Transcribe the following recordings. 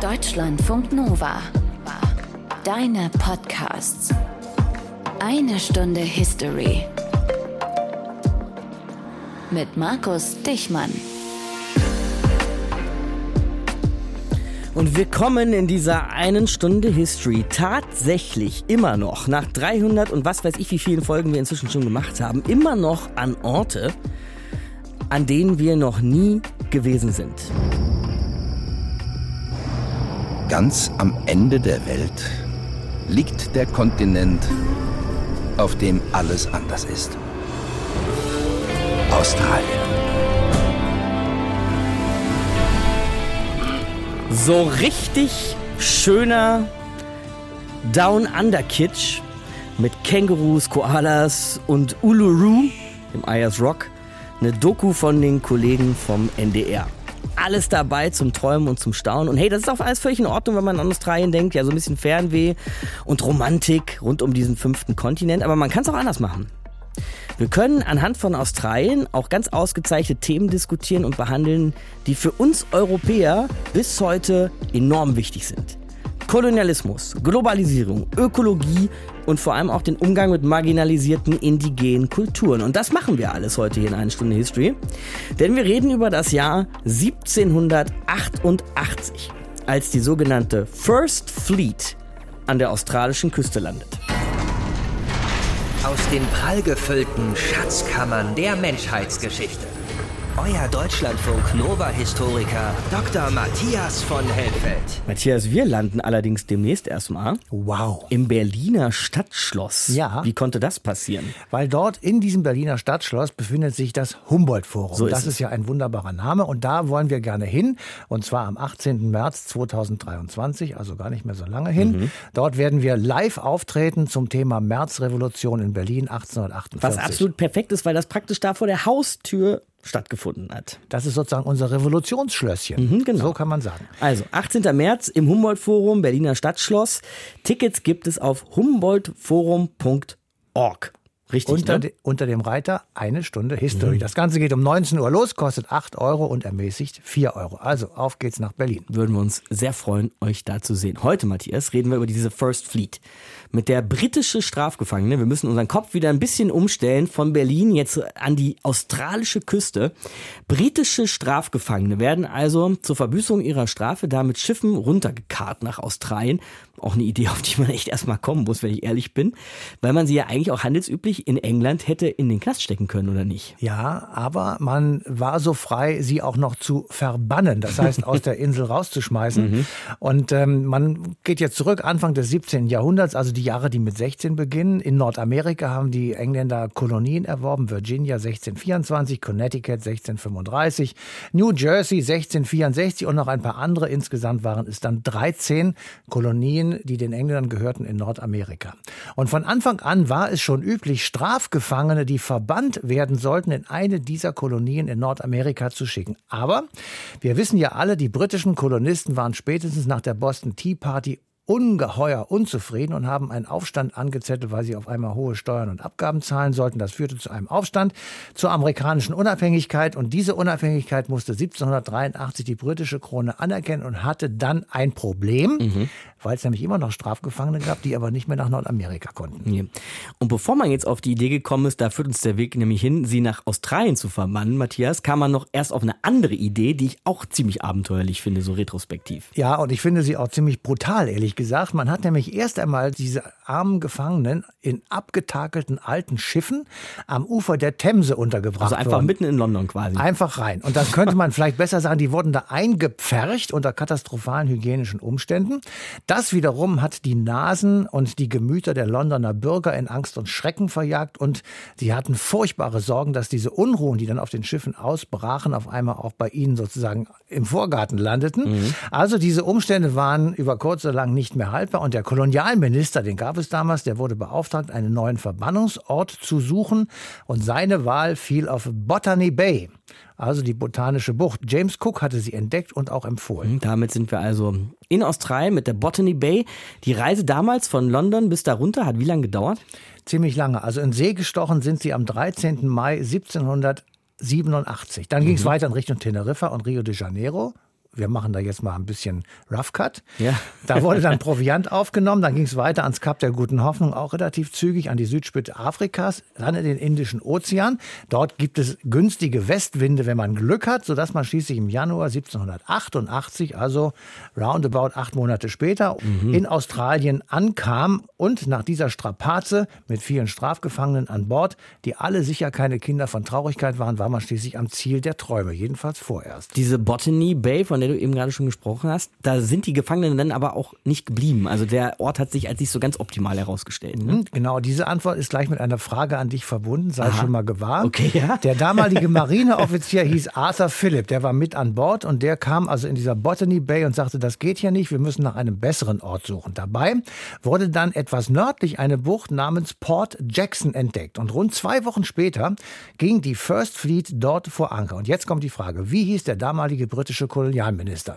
Deutschlandfunk Nova. Deine Podcasts. Eine Stunde History. Mit Markus Dichmann. Und wir kommen in dieser einen Stunde History tatsächlich immer noch, nach 300 und was weiß ich, wie vielen Folgen wir inzwischen schon gemacht haben, immer noch an Orte, an denen wir noch nie gewesen sind. Ganz am Ende der Welt liegt der Kontinent, auf dem alles anders ist. Australien. So richtig schöner Down Under Kitsch mit Kängurus, Koalas und Uluru im Ayers Rock. Eine Doku von den Kollegen vom NDR. Alles dabei zum Träumen und zum Staunen. Und hey, das ist auch alles völlig in Ordnung, wenn man an Australien denkt. Ja, so ein bisschen Fernweh und Romantik rund um diesen fünften Kontinent. Aber man kann es auch anders machen. Wir können anhand von Australien auch ganz ausgezeichnete Themen diskutieren und behandeln, die für uns Europäer bis heute enorm wichtig sind. Kolonialismus, Globalisierung, Ökologie und vor allem auch den Umgang mit marginalisierten indigenen Kulturen. Und das machen wir alles heute hier in einer Stunde History. Denn wir reden über das Jahr 1788, als die sogenannte First Fleet an der australischen Küste landet. Aus den prallgefüllten Schatzkammern der Menschheitsgeschichte. Euer Deutschlandfunk Nova-Historiker Dr. Matthias von Helfeld. Matthias, wir landen allerdings demnächst erstmal Wow. im Berliner Stadtschloss. Ja. Wie konnte das passieren? Weil dort in diesem Berliner Stadtschloss befindet sich das Humboldt-Forum. So ist das es. ist ja ein wunderbarer Name und da wollen wir gerne hin. Und zwar am 18. März 2023, also gar nicht mehr so lange hin. Mhm. Dort werden wir live auftreten zum Thema Märzrevolution in Berlin 1848. Was absolut perfekt ist, weil das praktisch da vor der Haustür stattgefunden hat. Das ist sozusagen unser Revolutionsschlösschen. Mhm, genau. So kann man sagen. Also, 18. März im Humboldt-Forum, Berliner Stadtschloss. Tickets gibt es auf humboldtforum.org. Richtig, Unter, ne? de, unter dem Reiter eine Stunde History. Das Ganze geht um 19 Uhr los, kostet 8 Euro und ermäßigt 4 Euro. Also auf geht's nach Berlin. Würden wir uns sehr freuen, euch da zu sehen. Heute, Matthias, reden wir über diese First Fleet. Mit der britische Strafgefangene, wir müssen unseren Kopf wieder ein bisschen umstellen von Berlin jetzt an die australische Küste. Britische Strafgefangene werden also zur Verbüßung ihrer Strafe da mit Schiffen runtergekarrt nach Australien. Auch eine Idee, auf die man echt erstmal kommen muss, wenn ich ehrlich bin. Weil man sie ja eigentlich auch handelsüblich in England hätte in den Knast stecken können, oder nicht? Ja, aber man war so frei, sie auch noch zu verbannen, das heißt aus der Insel rauszuschmeißen. Und ähm, man geht jetzt zurück, Anfang des 17. Jahrhunderts, also die Jahre, die mit 16 beginnen. In Nordamerika haben die Engländer Kolonien erworben, Virginia 1624, Connecticut 1635, New Jersey 1664 und noch ein paar andere. Insgesamt waren es dann 13 Kolonien, die den Engländern gehörten in Nordamerika. Und von Anfang an war es schon üblich, Strafgefangene, die verbannt werden sollten, in eine dieser Kolonien in Nordamerika zu schicken. Aber wir wissen ja alle, die britischen Kolonisten waren spätestens nach der Boston Tea Party ungeheuer unzufrieden und haben einen Aufstand angezettelt, weil sie auf einmal hohe Steuern und Abgaben zahlen sollten. Das führte zu einem Aufstand zur amerikanischen Unabhängigkeit und diese Unabhängigkeit musste 1783 die britische Krone anerkennen und hatte dann ein Problem, weil es nämlich immer noch Strafgefangene gab, die aber nicht mehr nach Nordamerika konnten. Nee. Und bevor man jetzt auf die Idee gekommen ist, da führt uns der Weg nämlich hin, sie nach Australien zu verbannen, Matthias, kam man noch erst auf eine andere Idee, die ich auch ziemlich abenteuerlich finde, so retrospektiv. Ja, und ich finde sie auch ziemlich brutal, ehrlich gesagt. Man hat nämlich erst einmal diese armen Gefangenen in abgetakelten alten Schiffen am Ufer der Themse untergebracht. Also einfach worden. mitten in London quasi. Einfach rein. Und das könnte man vielleicht besser sagen, die wurden da eingepfercht unter katastrophalen hygienischen Umständen. Das wiederum hat die Nasen und die Gemüter der Londoner Bürger in Angst und Schrecken verjagt und sie hatten furchtbare Sorgen, dass diese Unruhen, die dann auf den Schiffen ausbrachen, auf einmal auch bei ihnen sozusagen im Vorgarten landeten. Also diese Umstände waren über kurz oder lang nicht mehr haltbar und der Kolonialminister, den gab es damals, der wurde beauftragt, einen neuen Verbannungsort zu suchen und seine Wahl fiel auf Botany Bay. Also die botanische Bucht. James Cook hatte sie entdeckt und auch empfohlen. Damit sind wir also in Australien mit der Botany Bay. Die Reise damals von London bis da runter hat wie lange gedauert? Ziemlich lange. Also in See gestochen sind sie am 13. Mai 1787. Dann ging es weiter in Richtung Teneriffa und Rio de Janeiro. Wir machen da jetzt mal ein bisschen Rough Cut. Ja. Da wurde dann Proviant aufgenommen, dann ging es weiter ans Kap der Guten Hoffnung, auch relativ zügig an die Südspitze Afrikas, dann in den Indischen Ozean. Dort gibt es günstige Westwinde, wenn man Glück hat, sodass man schließlich im Januar 1788, also roundabout acht Monate später, mhm. in Australien ankam und nach dieser Strapaze mit vielen Strafgefangenen an Bord, die alle sicher keine Kinder von Traurigkeit waren, war man schließlich am Ziel der Träume, jedenfalls vorerst. Diese Botany Bay, von der du eben gerade schon gesprochen hast, da sind die Gefangenen dann aber auch nicht geblieben. Also der Ort hat sich als nicht so ganz optimal herausgestellt. Ne? Mhm, genau, diese Antwort ist gleich mit einer Frage an dich verbunden, sei Aha. schon mal gewahr. Okay, ja. Der damalige Marineoffizier hieß Arthur Phillip, der war mit an Bord und der kam also in dieser Botany Bay und sagte, das geht hier nicht, wir müssen nach einem besseren Ort suchen. Dabei wurde dann etwas nördlich eine Bucht namens Port Jackson entdeckt und rund zwei Wochen später ging die First Fleet dort vor Anker. Und jetzt kommt die Frage, wie hieß der damalige britische Kolonialminister?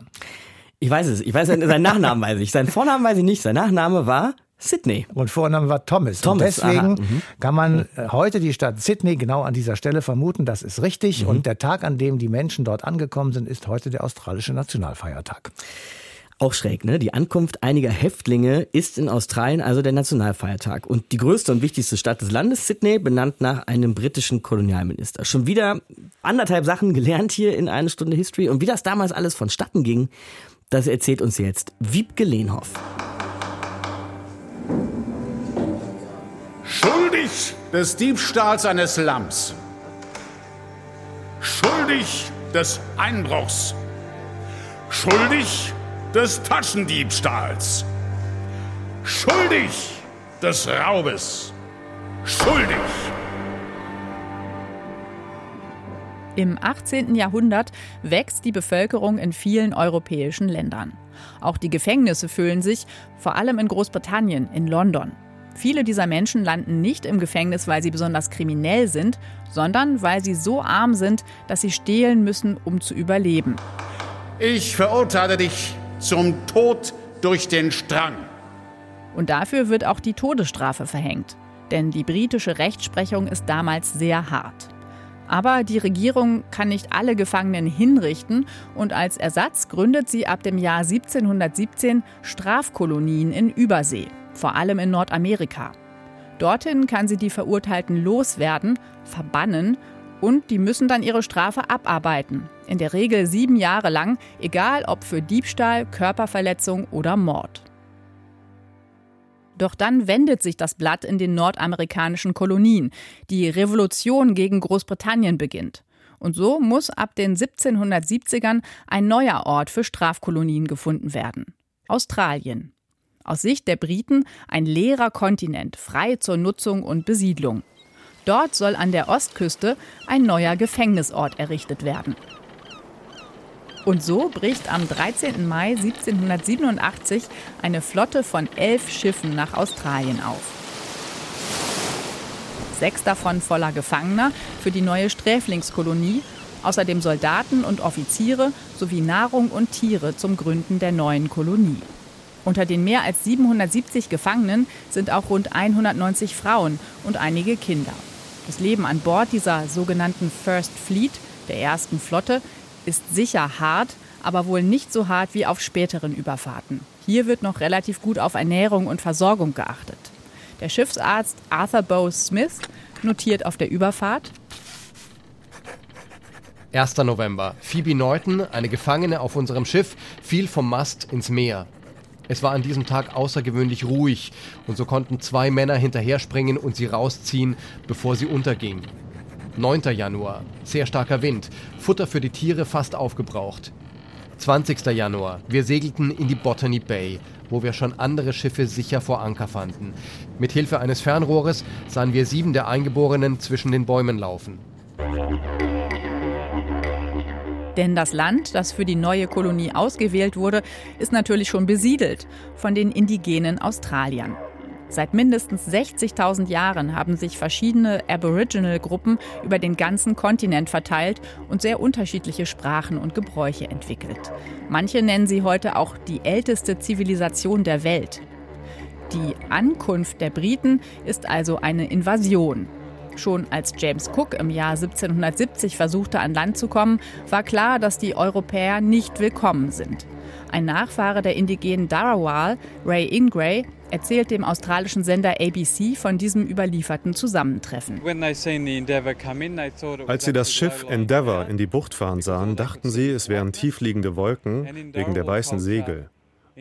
Ich weiß es, ich weiß seinen Nachnamen weiß ich, seinen Vornamen weiß ich nicht, sein Nachname war Sydney. Und Vorname war Thomas. Thomas und deswegen mhm. kann man äh, heute die Stadt Sydney genau an dieser Stelle vermuten, das ist richtig. Mhm. Und der Tag, an dem die Menschen dort angekommen sind, ist heute der australische Nationalfeiertag. Auch schräg, ne? Die Ankunft einiger Häftlinge ist in Australien also der Nationalfeiertag. Und die größte und wichtigste Stadt des Landes, Sydney, benannt nach einem britischen Kolonialminister. Schon wieder anderthalb Sachen gelernt hier in eine Stunde History. Und wie das damals alles vonstatten ging, das erzählt uns jetzt Wiebke Lehnhoff. Schuldig des Diebstahls eines Lamms. Schuldig des Einbruchs. Schuldig des Taschendiebstahls. Schuldig des Raubes. Schuldig. Im 18. Jahrhundert wächst die Bevölkerung in vielen europäischen Ländern. Auch die Gefängnisse füllen sich, vor allem in Großbritannien, in London. Viele dieser Menschen landen nicht im Gefängnis, weil sie besonders kriminell sind, sondern weil sie so arm sind, dass sie stehlen müssen, um zu überleben. Ich verurteile dich zum Tod durch den Strang. Und dafür wird auch die Todesstrafe verhängt. Denn die britische Rechtsprechung ist damals sehr hart. Aber die Regierung kann nicht alle Gefangenen hinrichten und als Ersatz gründet sie ab dem Jahr 1717 Strafkolonien in Übersee, vor allem in Nordamerika. Dorthin kann sie die Verurteilten loswerden, verbannen und die müssen dann ihre Strafe abarbeiten. In der Regel sieben Jahre lang, egal ob für Diebstahl, Körperverletzung oder Mord. Doch dann wendet sich das Blatt in den nordamerikanischen Kolonien. Die Revolution gegen Großbritannien beginnt. Und so muss ab den 1770ern ein neuer Ort für Strafkolonien gefunden werden. Australien. Aus Sicht der Briten ein leerer Kontinent, frei zur Nutzung und Besiedlung. Dort soll an der Ostküste ein neuer Gefängnisort errichtet werden. Und so bricht am 13. Mai 1787 eine Flotte von elf Schiffen nach Australien auf. Sechs davon voller Gefangener für die neue Sträflingskolonie, außerdem Soldaten und Offiziere sowie Nahrung und Tiere zum Gründen der neuen Kolonie. Unter den mehr als 770 Gefangenen sind auch rund 190 Frauen und einige Kinder. Das Leben an Bord dieser sogenannten First Fleet, der ersten Flotte, ist sicher hart, aber wohl nicht so hart wie auf späteren Überfahrten. Hier wird noch relativ gut auf Ernährung und Versorgung geachtet. Der Schiffsarzt Arthur Bow Smith notiert auf der Überfahrt. 1. November. Phoebe Norton, eine Gefangene auf unserem Schiff, fiel vom Mast ins Meer. Es war an diesem Tag außergewöhnlich ruhig und so konnten zwei Männer hinterher springen und sie rausziehen, bevor sie unterging. 9. Januar. Sehr starker Wind. Futter für die Tiere fast aufgebraucht. 20. Januar. Wir segelten in die Botany Bay, wo wir schon andere Schiffe sicher vor Anker fanden. Mit Hilfe eines Fernrohres sahen wir sieben der Eingeborenen zwischen den Bäumen laufen. Denn das Land, das für die neue Kolonie ausgewählt wurde, ist natürlich schon besiedelt von den indigenen Australiern. Seit mindestens 60.000 Jahren haben sich verschiedene Aboriginal-Gruppen über den ganzen Kontinent verteilt und sehr unterschiedliche Sprachen und Gebräuche entwickelt. Manche nennen sie heute auch die älteste Zivilisation der Welt. Die Ankunft der Briten ist also eine Invasion. Schon als James Cook im Jahr 1770 versuchte, an Land zu kommen, war klar, dass die Europäer nicht willkommen sind. Ein Nachfahre der indigenen Darawal, Ray Ingray, erzählt dem australischen Sender ABC von diesem überlieferten Zusammentreffen. Als sie das Schiff Endeavour in die Bucht fahren sahen, dachten sie, es wären tiefliegende Wolken wegen der weißen Segel.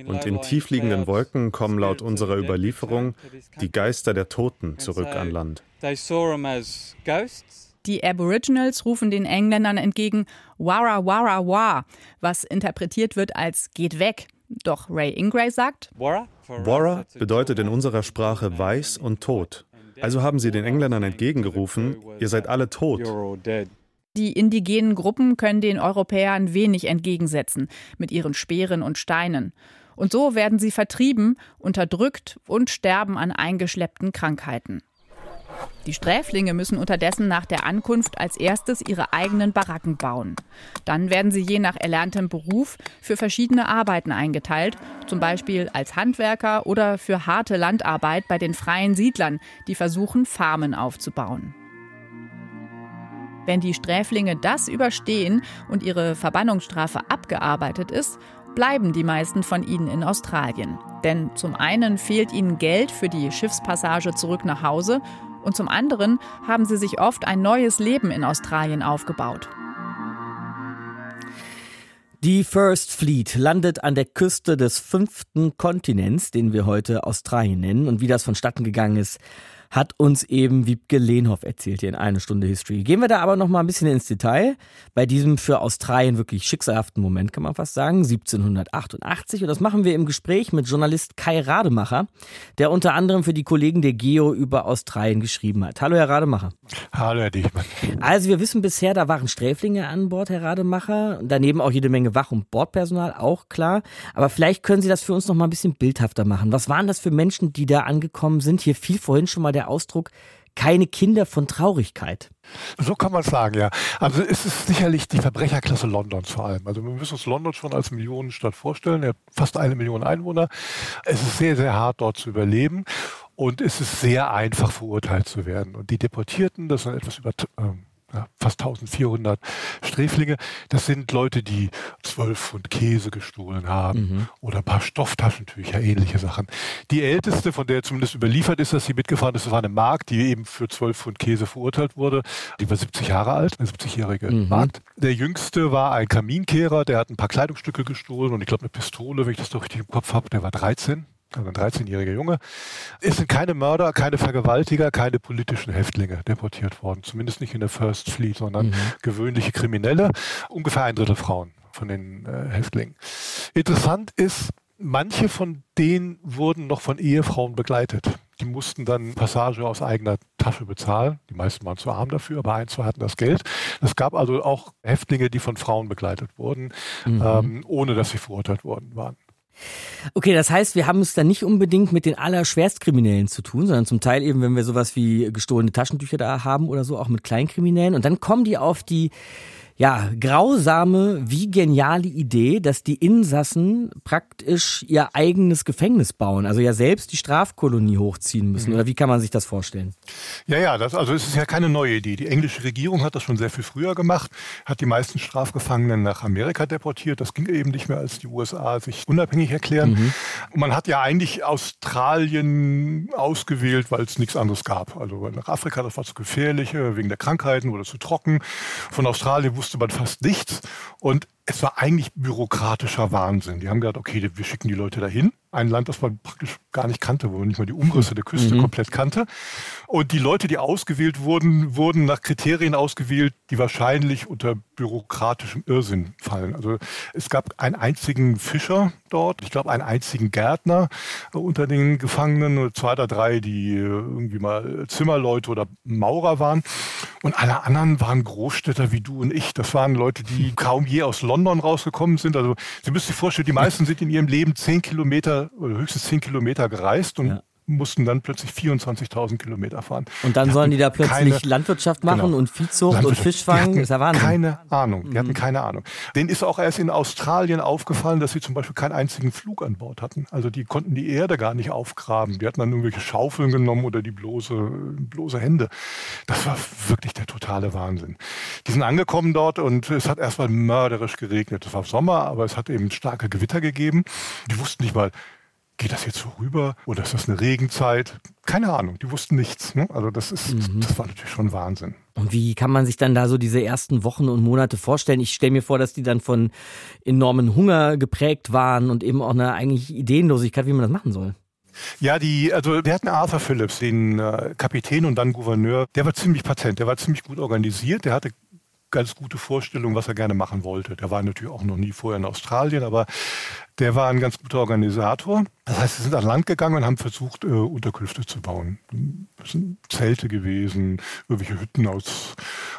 Und in tiefliegenden Wolken kommen laut unserer Überlieferung die Geister der Toten zurück an Land. Die Aboriginals rufen den Engländern entgegen Wara Wara Wa, was interpretiert wird als geht weg. Doch Ray Ingray sagt, Wara bedeutet in unserer Sprache weiß und tot. Also haben sie den Engländern entgegengerufen, ihr seid alle tot. Die indigenen Gruppen können den Europäern wenig entgegensetzen mit ihren Speeren und Steinen. Und so werden sie vertrieben, unterdrückt und sterben an eingeschleppten Krankheiten. Die Sträflinge müssen unterdessen nach der Ankunft als erstes ihre eigenen Baracken bauen. Dann werden sie je nach erlerntem Beruf für verschiedene Arbeiten eingeteilt, zum Beispiel als Handwerker oder für harte Landarbeit bei den freien Siedlern, die versuchen, Farmen aufzubauen. Wenn die Sträflinge das überstehen und ihre Verbannungsstrafe abgearbeitet ist, bleiben die meisten von ihnen in Australien. Denn zum einen fehlt ihnen Geld für die Schiffspassage zurück nach Hause und zum anderen haben sie sich oft ein neues Leben in Australien aufgebaut. Die First Fleet landet an der Küste des fünften Kontinents, den wir heute Australien nennen. Und wie das vonstatten gegangen ist, hat uns eben Wiebke Lehnhoff erzählt hier in eine Stunde History. Gehen wir da aber noch mal ein bisschen ins Detail. Bei diesem für Australien wirklich schicksalhaften Moment kann man fast sagen, 1788. Und das machen wir im Gespräch mit Journalist Kai Rademacher, der unter anderem für die Kollegen der Geo über Australien geschrieben hat. Hallo, Herr Rademacher. Hallo, Herr Dichmann. Also wir wissen bisher, da waren Sträflinge an Bord, Herr Rademacher. Daneben auch jede Menge Wach- und Bordpersonal, auch klar. Aber vielleicht können Sie das für uns noch mal ein bisschen bildhafter machen. Was waren das für Menschen, die da angekommen sind? Hier fiel vorhin schon mal der der Ausdruck keine Kinder von Traurigkeit. So kann man sagen, ja. Also es ist sicherlich die Verbrecherklasse Londons vor allem. Also wir müssen uns London schon als Millionenstadt vorstellen. Er hat fast eine Million Einwohner. Es ist sehr, sehr hart dort zu überleben. Und es ist sehr einfach verurteilt zu werden. Und die Deportierten, das sind etwas über ähm, ja, fast 1400 Sträflinge. Das sind Leute, die zwölf Pfund Käse gestohlen haben mhm. oder ein paar Stofftaschentücher, ähnliche Sachen. Die älteste, von der zumindest überliefert ist, dass sie mitgefahren ist, war eine Magd, die eben für zwölf Pfund Käse verurteilt wurde. Die war 70 Jahre alt, eine 70-jährige mhm. Magd. Der jüngste war ein Kaminkehrer, der hat ein paar Kleidungsstücke gestohlen und ich glaube eine Pistole, wenn ich das doch richtig im Kopf habe, der war 13 also ein 13-jähriger Junge. Es sind keine Mörder, keine Vergewaltiger, keine politischen Häftlinge deportiert worden. Zumindest nicht in der First Fleet, sondern mhm. gewöhnliche Kriminelle. Ungefähr ein Drittel Frauen von den äh, Häftlingen. Interessant ist, manche von denen wurden noch von Ehefrauen begleitet. Die mussten dann Passage aus eigener Tasche bezahlen. Die meisten waren zu arm dafür, aber ein, zwei hatten das Geld. Es gab also auch Häftlinge, die von Frauen begleitet wurden, mhm. ähm, ohne dass sie verurteilt worden waren. Okay, das heißt, wir haben es dann nicht unbedingt mit den Allerschwerstkriminellen zu tun, sondern zum Teil eben, wenn wir sowas wie gestohlene Taschentücher da haben oder so, auch mit Kleinkriminellen. Und dann kommen die auf die ja, grausame wie geniale Idee, dass die Insassen praktisch ihr eigenes Gefängnis bauen, also ja selbst die Strafkolonie hochziehen müssen. Mhm. Oder wie kann man sich das vorstellen? Ja, ja, das, also es ist ja keine neue Idee. Die englische Regierung hat das schon sehr viel früher gemacht, hat die meisten Strafgefangenen nach Amerika deportiert. Das ging eben nicht mehr, als die USA sich unabhängig erklären. Mhm. Und man hat ja eigentlich Australien ausgewählt, weil es nichts anderes gab. Also nach Afrika, das war zu gefährlich, wegen der Krankheiten oder zu trocken. Von Australien wusste wusste man fast nichts. Und es war eigentlich bürokratischer Wahnsinn. Die haben gesagt, okay, wir schicken die Leute dahin. Ein Land, das man praktisch gar nicht kannte, wo man nicht mal die Umrisse der Küste mhm. komplett kannte. Und die Leute, die ausgewählt wurden, wurden nach Kriterien ausgewählt, die wahrscheinlich unter bürokratischem Irrsinn fallen. Also es gab einen einzigen Fischer dort, ich glaube einen einzigen Gärtner unter den Gefangenen, zwei oder drei, die irgendwie mal Zimmerleute oder Maurer waren. Und alle anderen waren Großstädter wie du und ich. Das waren Leute, die kaum je aus London rausgekommen sind. Also Sie müssen sich vorstellen, die meisten sind in ihrem Leben zehn Kilometer oder höchstens zehn Kilometer gereist und ja mussten dann plötzlich 24.000 Kilometer fahren. Und dann die sollen die da plötzlich keine, Landwirtschaft machen genau, und Viehzucht und Fischfang. Ist ja Wahnsinn. Keine Ahnung. Die hatten keine Ahnung. Denen ist auch erst in Australien aufgefallen, dass sie zum Beispiel keinen einzigen Flug an Bord hatten. Also die konnten die Erde gar nicht aufgraben. Die hatten dann irgendwelche Schaufeln genommen oder die bloße, bloße Hände. Das war wirklich der totale Wahnsinn. Die sind angekommen dort und es hat erstmal mörderisch geregnet. Es war Sommer, aber es hat eben starke Gewitter gegeben. Die wussten nicht mal, geht das jetzt so rüber oder ist das eine Regenzeit? Keine Ahnung, die wussten nichts. Ne? Also das ist, mhm. das war natürlich schon Wahnsinn. Und wie kann man sich dann da so diese ersten Wochen und Monate vorstellen? Ich stelle mir vor, dass die dann von enormen Hunger geprägt waren und eben auch eine eigentlich Ideenlosigkeit, wie man das machen soll. Ja, die, also wir hatten Arthur Phillips, den äh, Kapitän und dann Gouverneur. Der war ziemlich patent, der war ziemlich gut organisiert, der hatte ganz gute Vorstellung, was er gerne machen wollte. Der war natürlich auch noch nie vorher in Australien, aber der war ein ganz guter Organisator. Das heißt, sie sind an Land gegangen und haben versucht, äh, Unterkünfte zu bauen. Das sind Zelte gewesen, irgendwelche Hütten aus,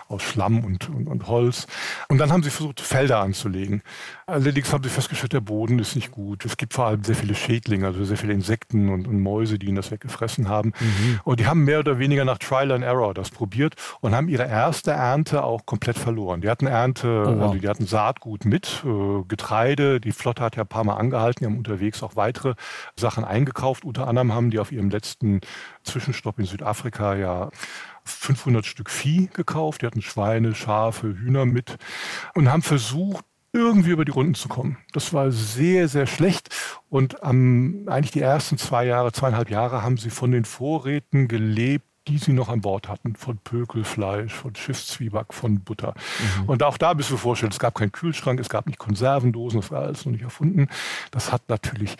aus Schlamm und, und, und, Holz. Und dann haben sie versucht, Felder anzulegen. Allerdings haben sie festgestellt, der Boden ist nicht gut. Es gibt vor allem sehr viele Schädlinge, also sehr viele Insekten und, und Mäuse, die ihnen das weggefressen haben. Mhm. Und die haben mehr oder weniger nach Trial and Error das probiert und haben ihre erste Ernte auch komplett verloren. Die hatten Ernte, oh, wow. also die hatten Saatgut mit, äh, Getreide. Die Flotte hat ja ein paar Mal angehalten, die haben unterwegs auch weitere Sachen eingekauft. Unter anderem haben die auf ihrem letzten Zwischenstopp in Südafrika ja 500 Stück Vieh gekauft. Die hatten Schweine, Schafe, Hühner mit und haben versucht, irgendwie über die Runden zu kommen. Das war sehr, sehr schlecht. Und ähm, eigentlich die ersten zwei Jahre, zweieinhalb Jahre haben sie von den Vorräten gelebt, die sie noch an Bord hatten, von Pökelfleisch, von Schiffszwieback, von Butter. Mhm. Und auch da bist du vorstellen, es gab keinen Kühlschrank, es gab nicht Konservendosen, das war alles noch nicht erfunden. Das hat natürlich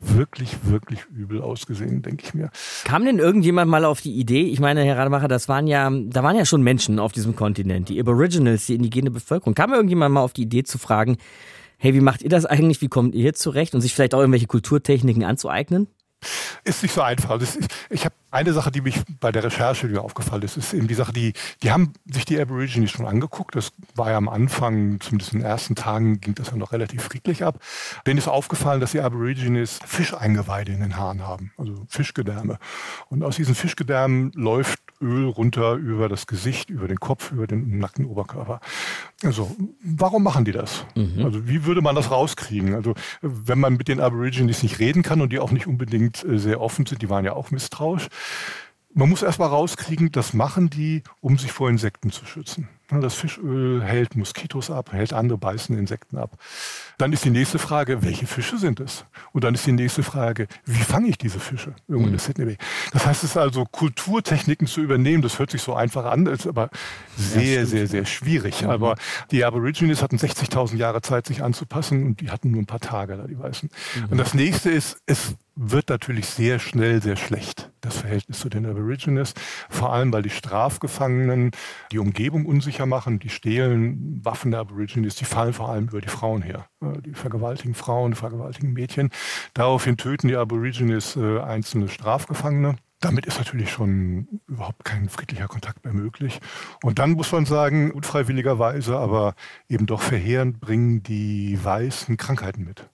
wirklich, wirklich übel ausgesehen, denke ich mir. Kam denn irgendjemand mal auf die Idee? Ich meine, Herr Rademacher, das waren ja, da waren ja schon Menschen auf diesem Kontinent, die Aboriginals, die indigene Bevölkerung. Kam irgendjemand mal auf die Idee zu fragen, hey, wie macht ihr das eigentlich? Wie kommt ihr hier zurecht? Und sich vielleicht auch irgendwelche Kulturtechniken anzueignen? Ist nicht so einfach. Also ich, ich habe eine Sache, die mich bei der Recherche wieder aufgefallen ist, ist eben die Sache, die, die haben sich die Aborigines schon angeguckt. Das war ja am Anfang, zumindest in den ersten Tagen, ging das ja noch relativ friedlich ab. Denen ist aufgefallen, dass die Aborigines Fischeingeweide in den Haaren haben, also Fischgedärme. Und aus diesen Fischgedärmen läuft Öl runter über das Gesicht, über den Kopf, über den nackten Oberkörper. Also, warum machen die das? Mhm. Also, wie würde man das rauskriegen? Also, wenn man mit den Aborigines nicht reden kann und die auch nicht unbedingt äh, sehr offen sind, die waren ja auch misstrauisch, man muss erst mal rauskriegen, das machen die, um sich vor Insekten zu schützen. Das Fischöl hält Moskitos ab, hält andere beißende Insekten ab. Dann ist die nächste Frage, welche Fische sind es? Und dann ist die nächste Frage, wie fange ich diese Fische? Irgendwo in der Sydney Bay. Das heißt, es ist also Kulturtechniken zu übernehmen, das hört sich so einfach an, ist aber sehr, sehr, sehr schwierig. Mhm. Aber die Aborigines hatten 60.000 Jahre Zeit, sich anzupassen und die hatten nur ein paar Tage da, die Weißen. Mhm. Und das nächste ist, es wird natürlich sehr schnell sehr schlecht, das Verhältnis zu den Aborigines. Vor allem, weil die Strafgefangenen die Umgebung unsicher machen, die stehlen Waffen der Aborigines, die fallen vor allem über die Frauen her. Äh, die vergewaltigen Frauen, vergewaltigen Mädchen. Daraufhin töten die Aborigines äh, einzelne Strafgefangene. Damit ist natürlich schon überhaupt kein friedlicher Kontakt mehr möglich. Und dann muss man sagen, unfreiwilligerweise, aber eben doch verheerend bringen die Weißen Krankheiten mit.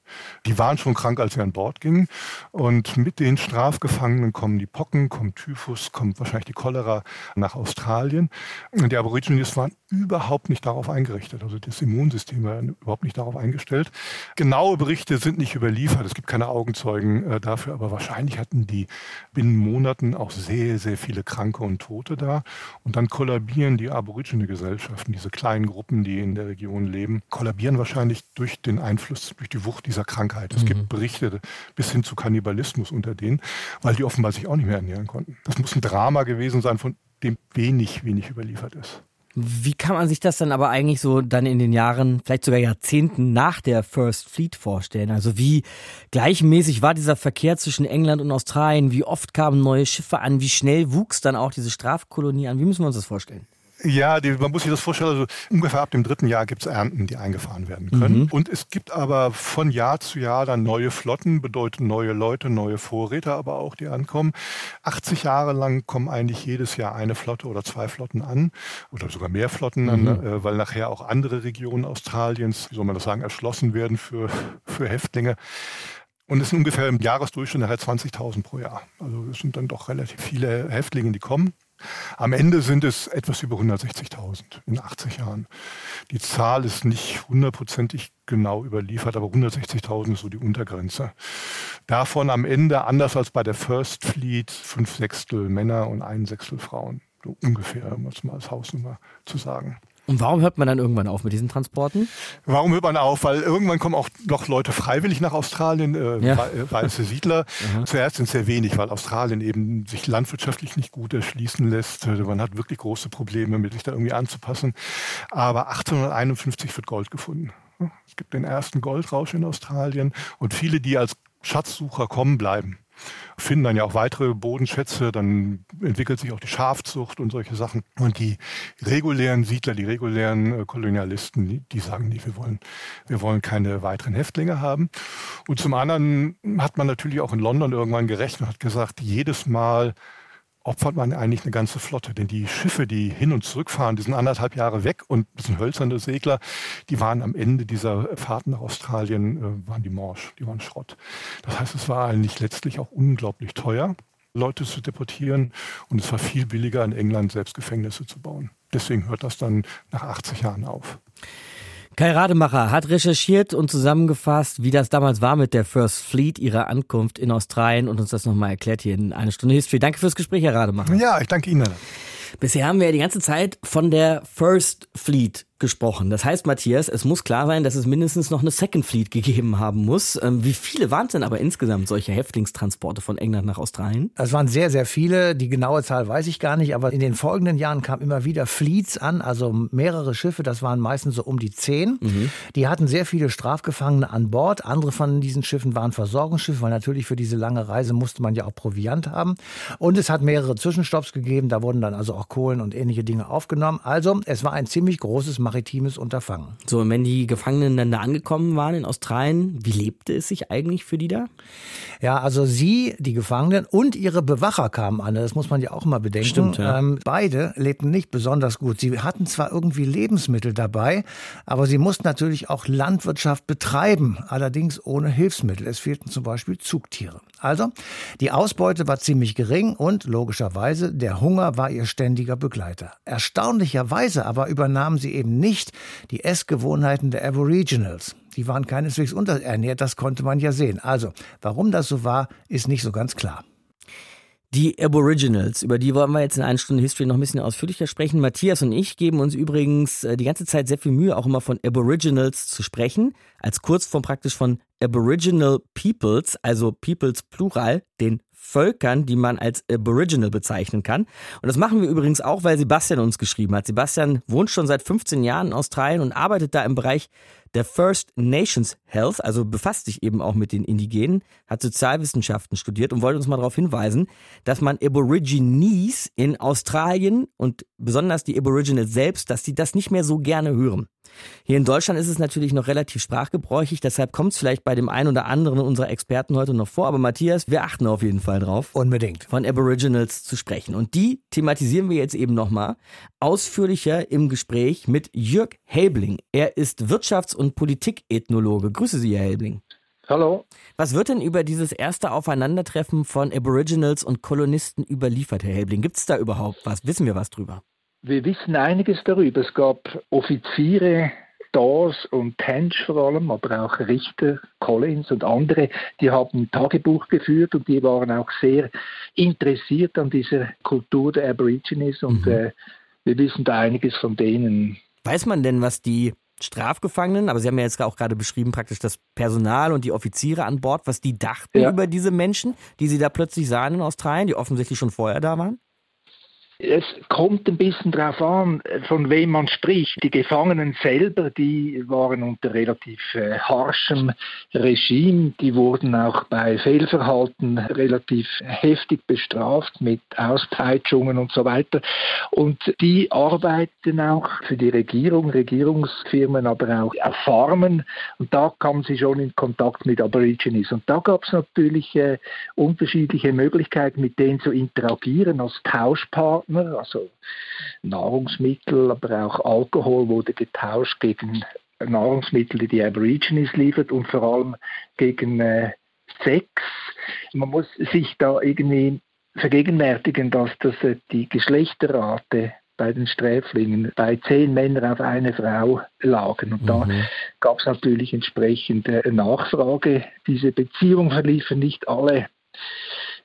Die waren schon krank, als sie an Bord gingen. Und mit den Strafgefangenen kommen die Pocken, kommt Typhus, kommt wahrscheinlich die Cholera nach Australien. Und die Aborigines waren überhaupt nicht darauf eingerichtet. Also das Immunsystem war überhaupt nicht darauf eingestellt. Genaue Berichte sind nicht überliefert. Es gibt keine Augenzeugen äh, dafür, aber wahrscheinlich hatten die binnen Monaten auch sehr, sehr viele Kranke und Tote da. Und dann kollabieren die Aborigine-Gesellschaften, diese kleinen Gruppen, die in der Region leben, kollabieren wahrscheinlich durch den Einfluss, durch die Wucht dieser Krankheit. Es mhm. gibt Berichte bis hin zu Kannibalismus unter denen, weil die offenbar sich auch nicht mehr ernähren konnten. Das muss ein Drama gewesen sein, von dem wenig, wenig überliefert ist. Wie kann man sich das dann aber eigentlich so dann in den Jahren, vielleicht sogar Jahrzehnten nach der First Fleet vorstellen? Also wie gleichmäßig war dieser Verkehr zwischen England und Australien? Wie oft kamen neue Schiffe an? Wie schnell wuchs dann auch diese Strafkolonie an? Wie müssen wir uns das vorstellen? Ja, die, man muss sich das vorstellen, also ungefähr ab dem dritten Jahr gibt es Ernten, die eingefahren werden können. Mhm. Und es gibt aber von Jahr zu Jahr dann neue Flotten, bedeutet neue Leute, neue Vorräte aber auch, die ankommen. 80 Jahre lang kommen eigentlich jedes Jahr eine Flotte oder zwei Flotten an oder sogar mehr Flotten an, mhm. äh, weil nachher auch andere Regionen Australiens, wie soll man das sagen, erschlossen werden für, für Häftlinge. Und es sind ungefähr im Jahresdurchschnitt halt 20.000 pro Jahr. Also es sind dann doch relativ viele Häftlinge, die kommen. Am Ende sind es etwas über 160.000 in 80 Jahren. Die Zahl ist nicht hundertprozentig genau überliefert, aber 160.000 ist so die Untergrenze. Davon am Ende, anders als bei der First Fleet, fünf Sechstel Männer und ein Sechstel Frauen. So ungefähr, um es mal als Hausnummer zu sagen. Und warum hört man dann irgendwann auf mit diesen Transporten? Warum hört man auf? Weil irgendwann kommen auch noch Leute freiwillig nach Australien, äh, ja. Äh, weiße Siedler. Zuerst sind es sehr wenig, weil Australien eben sich landwirtschaftlich nicht gut erschließen lässt. Äh, man hat wirklich große Probleme, mit sich da irgendwie anzupassen. Aber 1851 wird Gold gefunden. Es gibt den ersten Goldrausch in Australien und viele, die als Schatzsucher kommen, bleiben finden dann ja auch weitere Bodenschätze, dann entwickelt sich auch die Schafzucht und solche Sachen. Und die regulären Siedler, die regulären äh, Kolonialisten, die, sagen, nee, wir wollen, wir wollen keine weiteren Häftlinge haben. Und zum anderen hat man natürlich auch in London irgendwann gerechnet und hat gesagt, jedes Mal opfert man eigentlich eine ganze Flotte. Denn die Schiffe, die hin und zurück fahren, die sind anderthalb Jahre weg und das sind hölzerne Segler, die waren am Ende dieser Fahrten nach Australien, äh, waren die morsch, die waren Schrott. Das heißt, es war eigentlich letztlich auch unglaublich teuer, Leute zu deportieren und es war viel billiger, in England selbst Gefängnisse zu bauen. Deswegen hört das dann nach 80 Jahren auf. Kai Rademacher hat recherchiert und zusammengefasst, wie das damals war mit der First Fleet, ihrer Ankunft in Australien und uns das nochmal erklärt hier in eine Stunde History. Danke fürs Gespräch, Herr Rademacher. Ja, ich danke Ihnen. Bisher haben wir ja die ganze Zeit von der First Fleet gesprochen. Das heißt, Matthias, es muss klar sein, dass es mindestens noch eine Second Fleet gegeben haben muss. Ähm, wie viele waren es denn aber insgesamt solche Häftlingstransporte von England nach Australien? Es waren sehr, sehr viele. Die genaue Zahl weiß ich gar nicht, aber in den folgenden Jahren kamen immer wieder Fleets an, also mehrere Schiffe, das waren meistens so um die zehn. Mhm. Die hatten sehr viele Strafgefangene an Bord. Andere von diesen Schiffen waren Versorgungsschiffe, weil natürlich für diese lange Reise musste man ja auch Proviant haben. Und es hat mehrere Zwischenstopps gegeben, da wurden dann also auch Kohlen und ähnliche Dinge aufgenommen. Also es war ein ziemlich großes maritimes Unterfangen. So, und wenn die Gefangenen dann da angekommen waren in Australien, wie lebte es sich eigentlich für die da? Ja, also sie, die Gefangenen und ihre Bewacher kamen an. Das muss man ja auch mal bedenken. Stimmt, ja. ähm, beide lebten nicht besonders gut. Sie hatten zwar irgendwie Lebensmittel dabei, aber sie mussten natürlich auch Landwirtschaft betreiben, allerdings ohne Hilfsmittel. Es fehlten zum Beispiel Zugtiere. Also, die Ausbeute war ziemlich gering und logischerweise der Hunger war ihr ständiger Begleiter. Erstaunlicherweise aber übernahmen sie eben nicht die Essgewohnheiten der Aboriginals. Die waren keineswegs unterernährt, das konnte man ja sehen. Also, warum das so war, ist nicht so ganz klar. Die Aboriginals, über die wollen wir jetzt in einer Stunde History noch ein bisschen ausführlicher sprechen. Matthias und ich geben uns übrigens äh, die ganze Zeit sehr viel Mühe, auch immer von Aboriginals zu sprechen, als Kurzform praktisch von Aboriginal Peoples, also Peoples Plural, den Völkern, die man als Aboriginal bezeichnen kann. Und das machen wir übrigens auch, weil Sebastian uns geschrieben hat. Sebastian wohnt schon seit 15 Jahren in Australien und arbeitet da im Bereich der First Nations Health, also befasst sich eben auch mit den Indigenen, hat Sozialwissenschaften studiert und wollte uns mal darauf hinweisen, dass man Aborigines in Australien und besonders die Aboriginals selbst, dass sie das nicht mehr so gerne hören. Hier in Deutschland ist es natürlich noch relativ sprachgebräuchlich, deshalb kommt es vielleicht bei dem einen oder anderen unserer Experten heute noch vor. Aber Matthias, wir achten auf jeden Fall drauf. Unbedingt. Von Aboriginals zu sprechen. Und die thematisieren wir jetzt eben nochmal ausführlicher im Gespräch mit Jörg Helbling. Er ist Wirtschafts- und Politikethnologe. Grüße Sie, Herr Helbling. Hallo. Was wird denn über dieses erste Aufeinandertreffen von Aboriginals und Kolonisten überliefert, Herr Helbling? Gibt es da überhaupt was? Wissen wir was drüber? Wir wissen einiges darüber. Es gab Offiziere, Dawes und Tench vor allem, aber auch Richter, Collins und andere, die haben Tagebuch geführt und die waren auch sehr interessiert an dieser Kultur der Aborigines und mhm. äh, wir wissen da einiges von denen. Weiß man denn, was die Strafgefangenen, aber Sie haben ja jetzt auch gerade beschrieben, praktisch das Personal und die Offiziere an Bord, was die dachten ja. über diese Menschen, die Sie da plötzlich sahen in Australien, die offensichtlich schon vorher da waren? Es kommt ein bisschen darauf an, von wem man spricht. Die Gefangenen selber, die waren unter relativ äh, harschem Regime. Die wurden auch bei Fehlverhalten relativ heftig bestraft mit Auspeitschungen und so weiter. Und die arbeiten auch für die Regierung, Regierungsfirmen, aber auch auf Farmen. Und da kamen sie schon in Kontakt mit Aborigines. Und da gab es natürlich äh, unterschiedliche Möglichkeiten, mit denen zu interagieren als Tauschpartner Partner, also Nahrungsmittel, aber auch Alkohol wurde getauscht gegen Nahrungsmittel, die die Aborigines liefert und vor allem gegen äh, sechs. Man muss sich da irgendwie vergegenwärtigen, dass das äh, die Geschlechterrate bei den Sträflingen bei zehn Männern auf eine Frau lagen. Und mhm. da gab es natürlich entsprechende Nachfrage. Diese Beziehungen verliefen nicht alle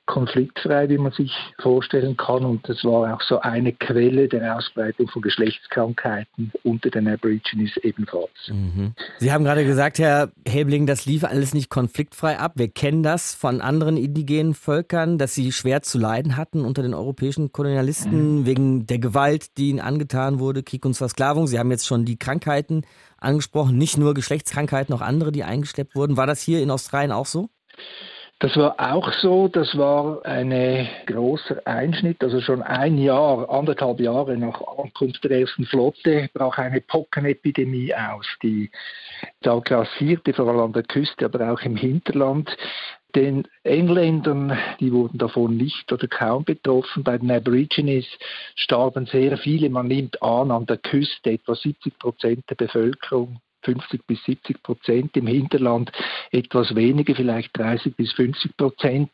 konfliktfrei, wie man sich vorstellen kann. Und das war auch so eine Quelle der Ausbreitung von Geschlechtskrankheiten unter den Aborigines ebenfalls. Mhm. Sie haben gerade gesagt, Herr Helbling, das lief alles nicht konfliktfrei ab. Wir kennen das von anderen indigenen Völkern, dass sie schwer zu leiden hatten unter den europäischen Kolonialisten mhm. wegen der Gewalt, die ihnen angetan wurde, Krieg und Versklavung. Sie haben jetzt schon die Krankheiten angesprochen, nicht nur Geschlechtskrankheiten, auch andere, die eingeschleppt wurden. War das hier in Australien auch so? Das war auch so, das war ein großer Einschnitt, also schon ein Jahr, anderthalb Jahre nach Ankunft der ersten Flotte brach eine Pockenepidemie aus, die da grassierte, vor allem an der Küste, aber auch im Hinterland. Den Engländern, die wurden davon nicht oder kaum betroffen. Bei den Aborigines starben sehr viele, man nimmt an, an der Küste etwa 70 Prozent der Bevölkerung 50 bis 70 Prozent, im Hinterland etwas weniger, vielleicht 30 bis 50 Prozent.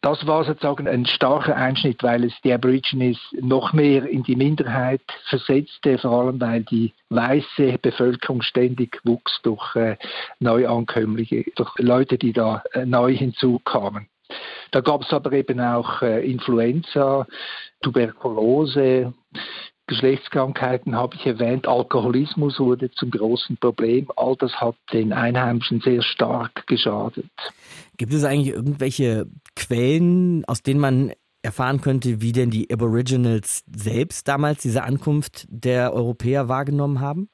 Das war sozusagen ein starker Einschnitt, weil es die Aborigines noch mehr in die Minderheit versetzte, vor allem weil die weiße Bevölkerung ständig wuchs durch äh, Neuankömmlinge, durch Leute, die da äh, neu hinzukamen. Da gab es aber eben auch äh, Influenza, Tuberkulose, Geschlechtskrankheiten habe ich erwähnt, Alkoholismus wurde zum großen Problem. All das hat den Einheimischen sehr stark geschadet. Gibt es eigentlich irgendwelche Quellen, aus denen man erfahren könnte, wie denn die Aboriginals selbst damals diese Ankunft der Europäer wahrgenommen haben?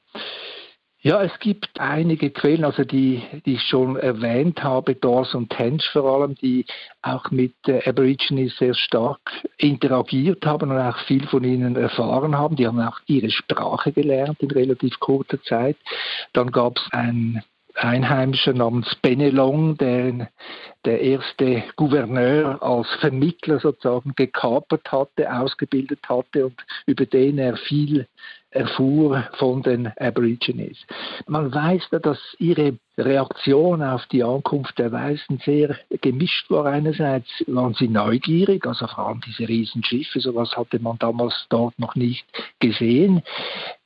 Ja, es gibt einige Quellen, also die, die ich schon erwähnt habe, Dawes und Tench vor allem, die auch mit äh, Aborigines sehr stark interagiert haben und auch viel von ihnen erfahren haben. Die haben auch ihre Sprache gelernt in relativ kurzer Zeit. Dann gab es ein Einheimischer namens Benelong, der der erste Gouverneur als Vermittler sozusagen gekapert hatte, ausgebildet hatte und über den er viel erfuhr von den Aborigines. Man weiß, dass ihre Reaktion auf die Ankunft der Weißen sehr gemischt war. Einerseits waren sie neugierig, also vor allem diese Riesenschiffe, sowas hatte man damals dort noch nicht gesehen.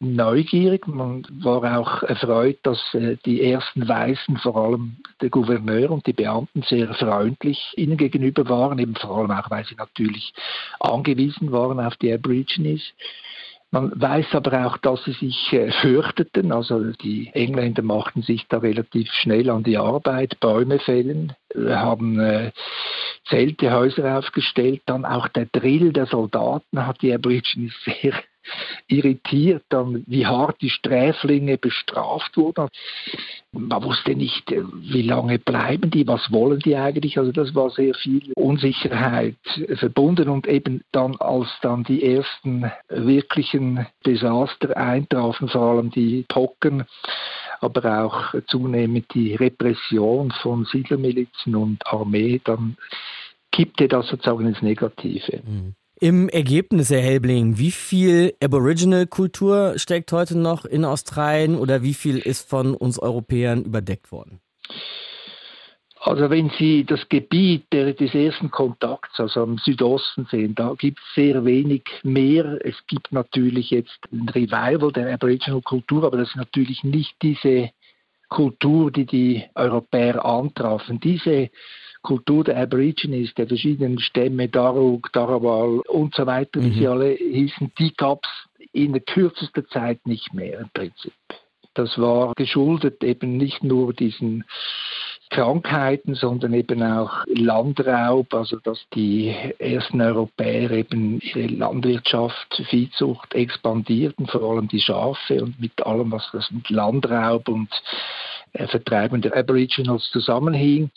Neugierig, man war auch erfreut, dass äh, die ersten Weißen, vor allem der Gouverneur und die Beamten, sehr freundlich ihnen gegenüber waren, eben vor allem auch, weil sie natürlich angewiesen waren auf die Aborigines. Man weiß aber auch, dass sie sich äh, fürchteten. Also die Engländer machten sich da relativ schnell an die Arbeit, Bäume fällen, äh, haben äh, Zelte, Häuser aufgestellt. Dann auch der Drill der Soldaten hat die Aborigines sehr irritiert, dann, wie hart die Sträflinge bestraft wurden. Man wusste nicht, äh, wie lange bleiben die, was wollen die eigentlich. Also das war sehr viel Unsicherheit verbunden und eben dann, als dann die ersten wirklichen Desaster eintrafen, vor allem die Pocken, aber auch zunehmend die Repression von Siedlermilizen und Armee, dann kippte das sozusagen ins Negative. Mhm. Im Ergebnis, Herr Helbling, wie viel Aboriginal-Kultur steckt heute noch in Australien oder wie viel ist von uns Europäern überdeckt worden? Also wenn Sie das Gebiet des ersten Kontakts, also am Südosten sehen, da gibt es sehr wenig mehr. Es gibt natürlich jetzt ein Revival der Aboriginal-Kultur, aber das ist natürlich nicht diese Kultur, die die Europäer antrafen. Diese Kultur der Aborigines, der verschiedenen Stämme, Darug, Darawal und so weiter, wie mhm. sie alle hießen, die gab es in der kürzesten Zeit nicht mehr im Prinzip. Das war geschuldet eben nicht nur diesen Krankheiten, sondern eben auch Landraub, also dass die ersten Europäer eben ihre Landwirtschaft, Viehzucht expandierten, vor allem die Schafe und mit allem, was das mit Landraub und äh, Vertreiben der Aboriginals zusammenhing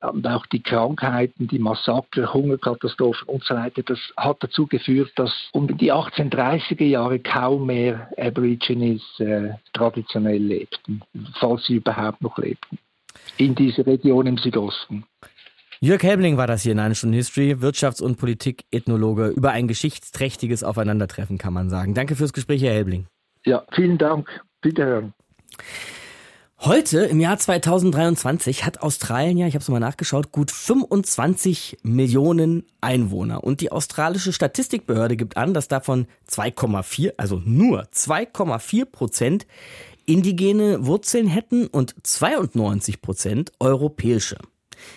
und auch die Krankheiten, die Massaker, Hungerkatastrophen und so weiter, das hat dazu geführt, dass um die 1830er Jahre kaum mehr Aborigines äh, traditionell lebten, falls sie überhaupt noch lebten, in dieser Region im Südosten. Jörg Helbling war das hier in einer Stunde History, Wirtschafts- und Politik-Ethnologe, über ein geschichtsträchtiges Aufeinandertreffen, kann man sagen. Danke fürs Gespräch, Herr Helbling. Ja, vielen Dank. Wiederhören. Heute, im Jahr 2023, hat Australien ja, ich habe es mal nachgeschaut, gut 25 Millionen Einwohner. Und die australische Statistikbehörde gibt an, dass davon 2,4, also nur 2,4 Prozent indigene Wurzeln hätten und 92 Prozent europäische.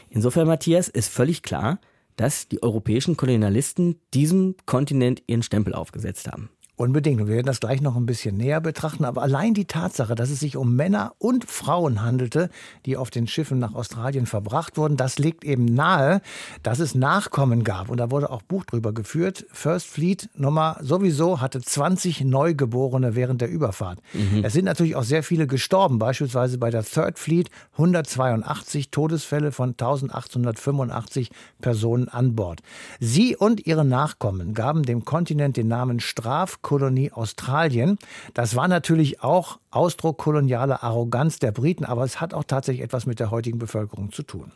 Insofern, Matthias, ist völlig klar, dass die europäischen Kolonialisten diesem Kontinent ihren Stempel aufgesetzt haben. Unbedingt. Und wir werden das gleich noch ein bisschen näher betrachten. Aber allein die Tatsache, dass es sich um Männer und Frauen handelte, die auf den Schiffen nach Australien verbracht wurden, das legt eben nahe, dass es Nachkommen gab. Und da wurde auch Buch drüber geführt. First Fleet Nummer sowieso hatte 20 Neugeborene während der Überfahrt. Mhm. Es sind natürlich auch sehr viele gestorben. Beispielsweise bei der Third Fleet 182 Todesfälle von 1885 Personen an Bord. Sie und ihre Nachkommen gaben dem Kontinent den Namen Straf Kolonie Australien. Das war natürlich auch Ausdruck kolonialer Arroganz der Briten, aber es hat auch tatsächlich etwas mit der heutigen Bevölkerung zu tun.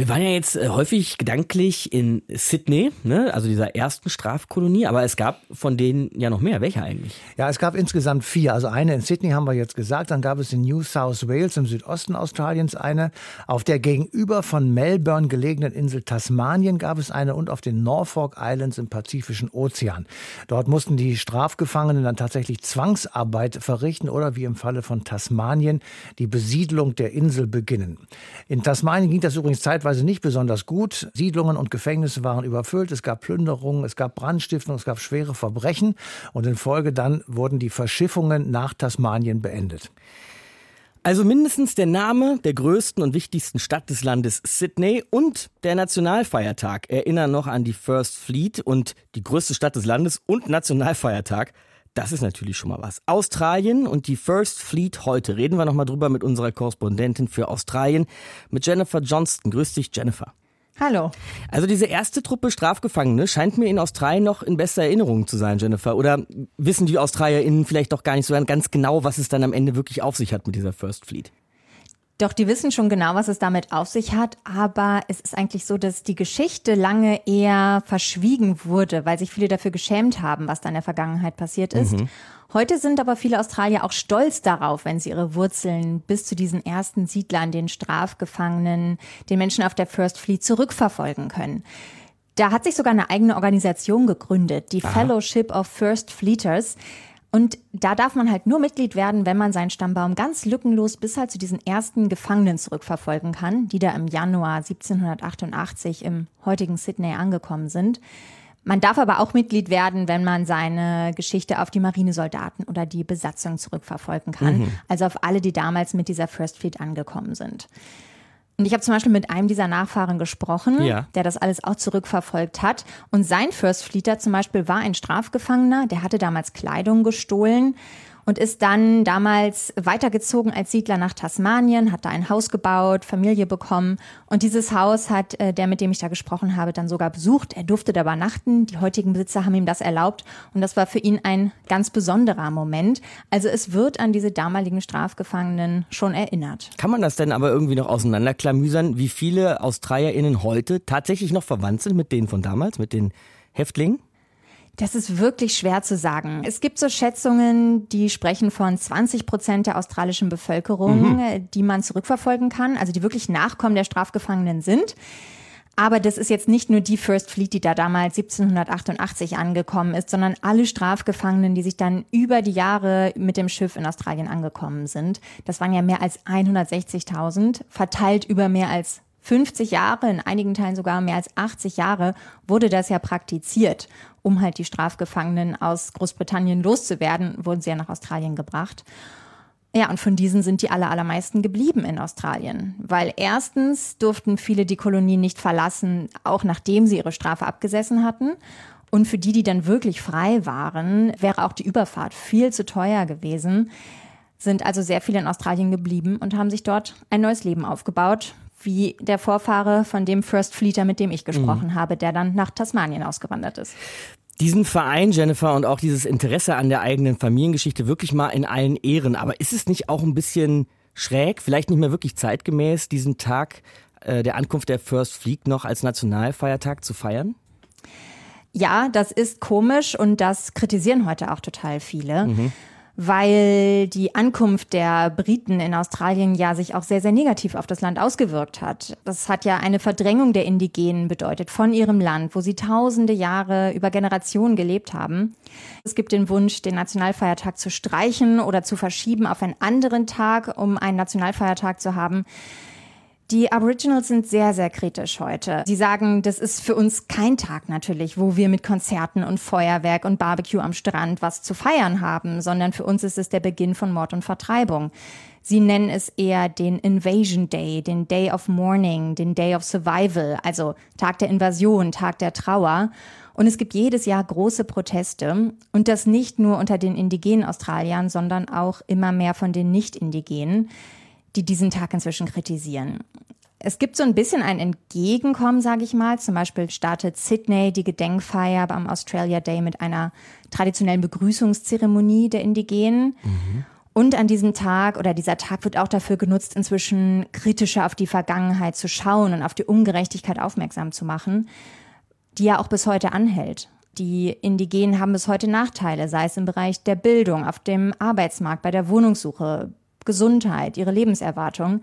Wir waren ja jetzt äh, häufig gedanklich in Sydney, ne? also dieser ersten Strafkolonie, aber es gab von denen ja noch mehr. Welche eigentlich? Ja, es gab insgesamt vier. Also eine in Sydney haben wir jetzt gesagt, dann gab es in New South Wales im Südosten Australiens eine. Auf der gegenüber von Melbourne gelegenen Insel Tasmanien gab es eine und auf den Norfolk Islands im Pazifischen Ozean. Dort mussten die Strafgefangenen dann tatsächlich Zwangsarbeit verrichten oder wie im Falle von Tasmanien die Besiedlung der Insel beginnen. In Tasmanien ging das übrigens zeitweise zeitweise nicht besonders gut. Siedlungen und Gefängnisse waren überfüllt, es gab Plünderungen, es gab Brandstiftung, es gab schwere Verbrechen und in Folge dann wurden die Verschiffungen nach Tasmanien beendet. Also mindestens der Name der größten und wichtigsten Stadt des Landes Sydney und der Nationalfeiertag erinnern noch an die First Fleet und die größte Stadt des Landes und Nationalfeiertag das ist natürlich schon mal was. Australien und die First Fleet heute. Reden wir nochmal drüber mit unserer Korrespondentin für Australien, mit Jennifer Johnston. Grüß dich, Jennifer. Hallo. Also diese erste Truppe Strafgefangene scheint mir in Australien noch in bester Erinnerung zu sein, Jennifer. Oder wissen die AustralierInnen vielleicht doch gar nicht so ganz genau, was es dann am Ende wirklich auf sich hat mit dieser First Fleet? Doch, die wissen schon genau, was es damit auf sich hat, aber es ist eigentlich so, dass die Geschichte lange eher verschwiegen wurde, weil sich viele dafür geschämt haben, was da in der Vergangenheit passiert ist. Mhm. Heute sind aber viele Australier auch stolz darauf, wenn sie ihre Wurzeln bis zu diesen ersten Siedlern, den Strafgefangenen, den Menschen auf der First Fleet zurückverfolgen können. Da hat sich sogar eine eigene Organisation gegründet, die Aha. Fellowship of First Fleeters. Und da darf man halt nur Mitglied werden, wenn man seinen Stammbaum ganz lückenlos bis halt zu diesen ersten Gefangenen zurückverfolgen kann, die da im Januar 1788 im heutigen Sydney angekommen sind. Man darf aber auch Mitglied werden, wenn man seine Geschichte auf die Marinesoldaten oder die Besatzung zurückverfolgen kann. Mhm. Also auf alle, die damals mit dieser First Fleet angekommen sind. Und ich habe zum Beispiel mit einem dieser Nachfahren gesprochen, ja. der das alles auch zurückverfolgt hat. Und sein First Fleeter zum Beispiel war ein Strafgefangener, der hatte damals Kleidung gestohlen und ist dann damals weitergezogen als Siedler nach Tasmanien, hat da ein Haus gebaut, Familie bekommen und dieses Haus hat äh, der, mit dem ich da gesprochen habe, dann sogar besucht. Er durfte da übernachten. Die heutigen Besitzer haben ihm das erlaubt und das war für ihn ein ganz besonderer Moment. Also es wird an diese damaligen Strafgefangenen schon erinnert. Kann man das denn aber irgendwie noch auseinanderklamüsern, wie viele AustralierInnen heute tatsächlich noch verwandt sind mit denen von damals, mit den Häftlingen? Das ist wirklich schwer zu sagen. Es gibt so Schätzungen, die sprechen von 20 Prozent der australischen Bevölkerung, mhm. die man zurückverfolgen kann, also die wirklich Nachkommen der Strafgefangenen sind. Aber das ist jetzt nicht nur die First Fleet, die da damals 1788 angekommen ist, sondern alle Strafgefangenen, die sich dann über die Jahre mit dem Schiff in Australien angekommen sind. Das waren ja mehr als 160.000, verteilt über mehr als 50 Jahre, in einigen Teilen sogar mehr als 80 Jahre, wurde das ja praktiziert. Um halt die Strafgefangenen aus Großbritannien loszuwerden, wurden sie ja nach Australien gebracht. Ja, und von diesen sind die aller, allermeisten geblieben in Australien. Weil erstens durften viele die Kolonie nicht verlassen, auch nachdem sie ihre Strafe abgesessen hatten. Und für die, die dann wirklich frei waren, wäre auch die Überfahrt viel zu teuer gewesen sind also sehr viele in Australien geblieben und haben sich dort ein neues Leben aufgebaut, wie der Vorfahre von dem First Fleeter, mit dem ich gesprochen mhm. habe, der dann nach Tasmanien ausgewandert ist. Diesen Verein, Jennifer, und auch dieses Interesse an der eigenen Familiengeschichte wirklich mal in allen Ehren. Aber ist es nicht auch ein bisschen schräg, vielleicht nicht mehr wirklich zeitgemäß, diesen Tag äh, der Ankunft der First Fleet noch als Nationalfeiertag zu feiern? Ja, das ist komisch und das kritisieren heute auch total viele. Mhm weil die Ankunft der Briten in Australien ja sich auch sehr, sehr negativ auf das Land ausgewirkt hat. Das hat ja eine Verdrängung der Indigenen bedeutet von ihrem Land, wo sie tausende Jahre über Generationen gelebt haben. Es gibt den Wunsch, den Nationalfeiertag zu streichen oder zu verschieben auf einen anderen Tag, um einen Nationalfeiertag zu haben. Die Aboriginals sind sehr, sehr kritisch heute. Sie sagen, das ist für uns kein Tag natürlich, wo wir mit Konzerten und Feuerwerk und Barbecue am Strand was zu feiern haben, sondern für uns ist es der Beginn von Mord und Vertreibung. Sie nennen es eher den Invasion Day, den Day of Mourning, den Day of Survival, also Tag der Invasion, Tag der Trauer. Und es gibt jedes Jahr große Proteste und das nicht nur unter den indigenen Australiern, sondern auch immer mehr von den Nicht-Indigenen die diesen Tag inzwischen kritisieren. Es gibt so ein bisschen ein Entgegenkommen, sage ich mal. Zum Beispiel startet Sydney die Gedenkfeier beim Australia Day mit einer traditionellen Begrüßungszeremonie der Indigenen. Mhm. Und an diesem Tag oder dieser Tag wird auch dafür genutzt, inzwischen kritischer auf die Vergangenheit zu schauen und auf die Ungerechtigkeit aufmerksam zu machen, die ja auch bis heute anhält. Die Indigenen haben bis heute Nachteile, sei es im Bereich der Bildung, auf dem Arbeitsmarkt, bei der Wohnungssuche, Gesundheit, ihre Lebenserwartung.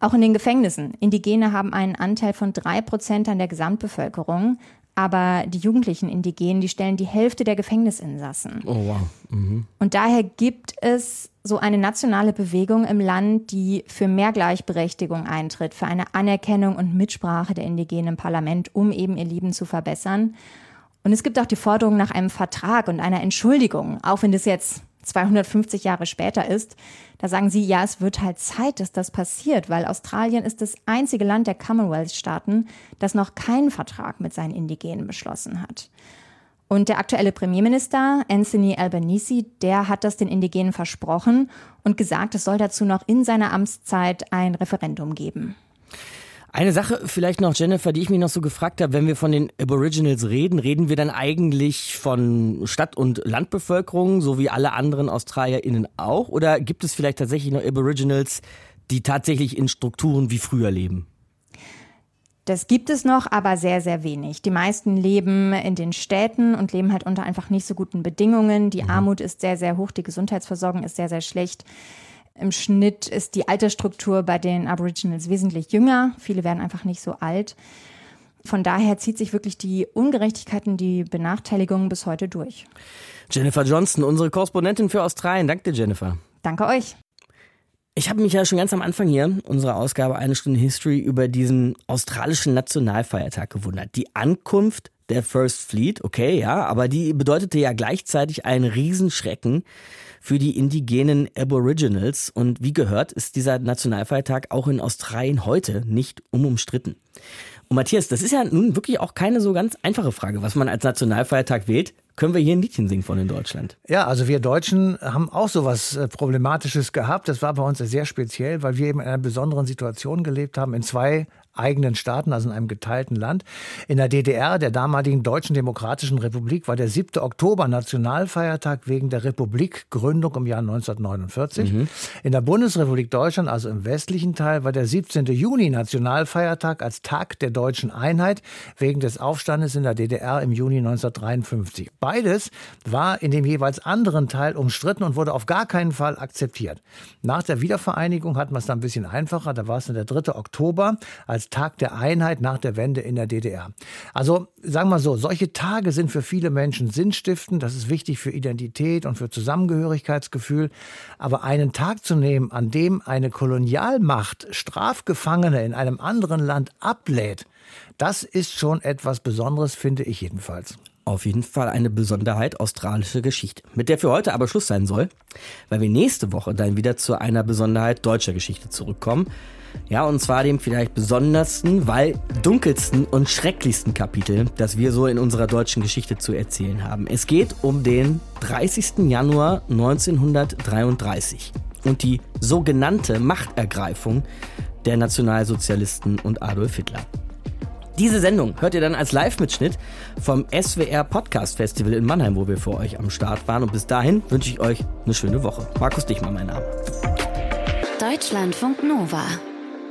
Auch in den Gefängnissen. Indigene haben einen Anteil von drei Prozent an der Gesamtbevölkerung. Aber die jugendlichen Indigenen, die stellen die Hälfte der Gefängnisinsassen. Oh wow. Mhm. Und daher gibt es so eine nationale Bewegung im Land, die für mehr Gleichberechtigung eintritt, für eine Anerkennung und Mitsprache der Indigenen im Parlament, um eben ihr Leben zu verbessern. Und es gibt auch die Forderung nach einem Vertrag und einer Entschuldigung, auch wenn das jetzt 250 Jahre später ist, da sagen sie, ja, es wird halt Zeit, dass das passiert, weil Australien ist das einzige Land der Commonwealth-Staaten, das noch keinen Vertrag mit seinen Indigenen beschlossen hat. Und der aktuelle Premierminister Anthony Albanese, der hat das den Indigenen versprochen und gesagt, es soll dazu noch in seiner Amtszeit ein Referendum geben. Eine Sache vielleicht noch, Jennifer, die ich mich noch so gefragt habe, wenn wir von den Aboriginals reden, reden wir dann eigentlich von Stadt- und Landbevölkerung, so wie alle anderen AustralierInnen auch? Oder gibt es vielleicht tatsächlich noch Aboriginals, die tatsächlich in Strukturen wie früher leben? Das gibt es noch, aber sehr, sehr wenig. Die meisten leben in den Städten und leben halt unter einfach nicht so guten Bedingungen. Die mhm. Armut ist sehr, sehr hoch, die Gesundheitsversorgung ist sehr, sehr schlecht. Im Schnitt ist die Altersstruktur bei den Aboriginals wesentlich jünger. Viele werden einfach nicht so alt. Von daher zieht sich wirklich die Ungerechtigkeiten, die Benachteiligungen bis heute durch. Jennifer Johnston, unsere Korrespondentin für Australien. Danke dir, Jennifer. Danke euch. Ich habe mich ja schon ganz am Anfang hier, unserer Ausgabe Eine Stunde History, über diesen australischen Nationalfeiertag gewundert. Die Ankunft der First Fleet, okay, ja, aber die bedeutete ja gleichzeitig einen Riesenschrecken für die indigenen Aboriginals. Und wie gehört, ist dieser Nationalfeiertag auch in Australien heute nicht unumstritten. Und Matthias, das ist ja nun wirklich auch keine so ganz einfache Frage, was man als Nationalfeiertag wählt. Können wir hier ein Liedchen singen von in Deutschland? Ja, also wir Deutschen haben auch so was äh, Problematisches gehabt. Das war bei uns sehr speziell, weil wir eben in einer besonderen Situation gelebt haben, in zwei eigenen Staaten, also in einem geteilten Land. In der DDR, der damaligen Deutschen Demokratischen Republik, war der 7. Oktober Nationalfeiertag wegen der Republikgründung im Jahr 1949. Mhm. In der Bundesrepublik Deutschland, also im westlichen Teil, war der 17. Juni Nationalfeiertag als Tag der deutschen Einheit wegen des Aufstandes in der DDR im Juni 1953. Beides war in dem jeweils anderen Teil umstritten und wurde auf gar keinen Fall akzeptiert. Nach der Wiedervereinigung hat man es dann ein bisschen einfacher. Da war es dann der 3. Oktober als als Tag der Einheit nach der Wende in der DDR. Also sagen wir so, solche Tage sind für viele Menschen sinnstiftend, das ist wichtig für Identität und für Zusammengehörigkeitsgefühl, aber einen Tag zu nehmen, an dem eine Kolonialmacht Strafgefangene in einem anderen Land ablädt, das ist schon etwas Besonderes, finde ich jedenfalls. Auf jeden Fall eine Besonderheit australische Geschichte, mit der für heute aber Schluss sein soll, weil wir nächste Woche dann wieder zu einer Besonderheit deutscher Geschichte zurückkommen. Ja, und zwar dem vielleicht besondersten, weil dunkelsten und schrecklichsten Kapitel, das wir so in unserer deutschen Geschichte zu erzählen haben. Es geht um den 30. Januar 1933 und die sogenannte Machtergreifung der Nationalsozialisten und Adolf Hitler. Diese Sendung hört ihr dann als Live-Mitschnitt vom SWR Podcast Festival in Mannheim, wo wir für euch am Start waren. Und bis dahin wünsche ich euch eine schöne Woche. Markus Dichmann, mein Name. Deutschlandfunk Nova.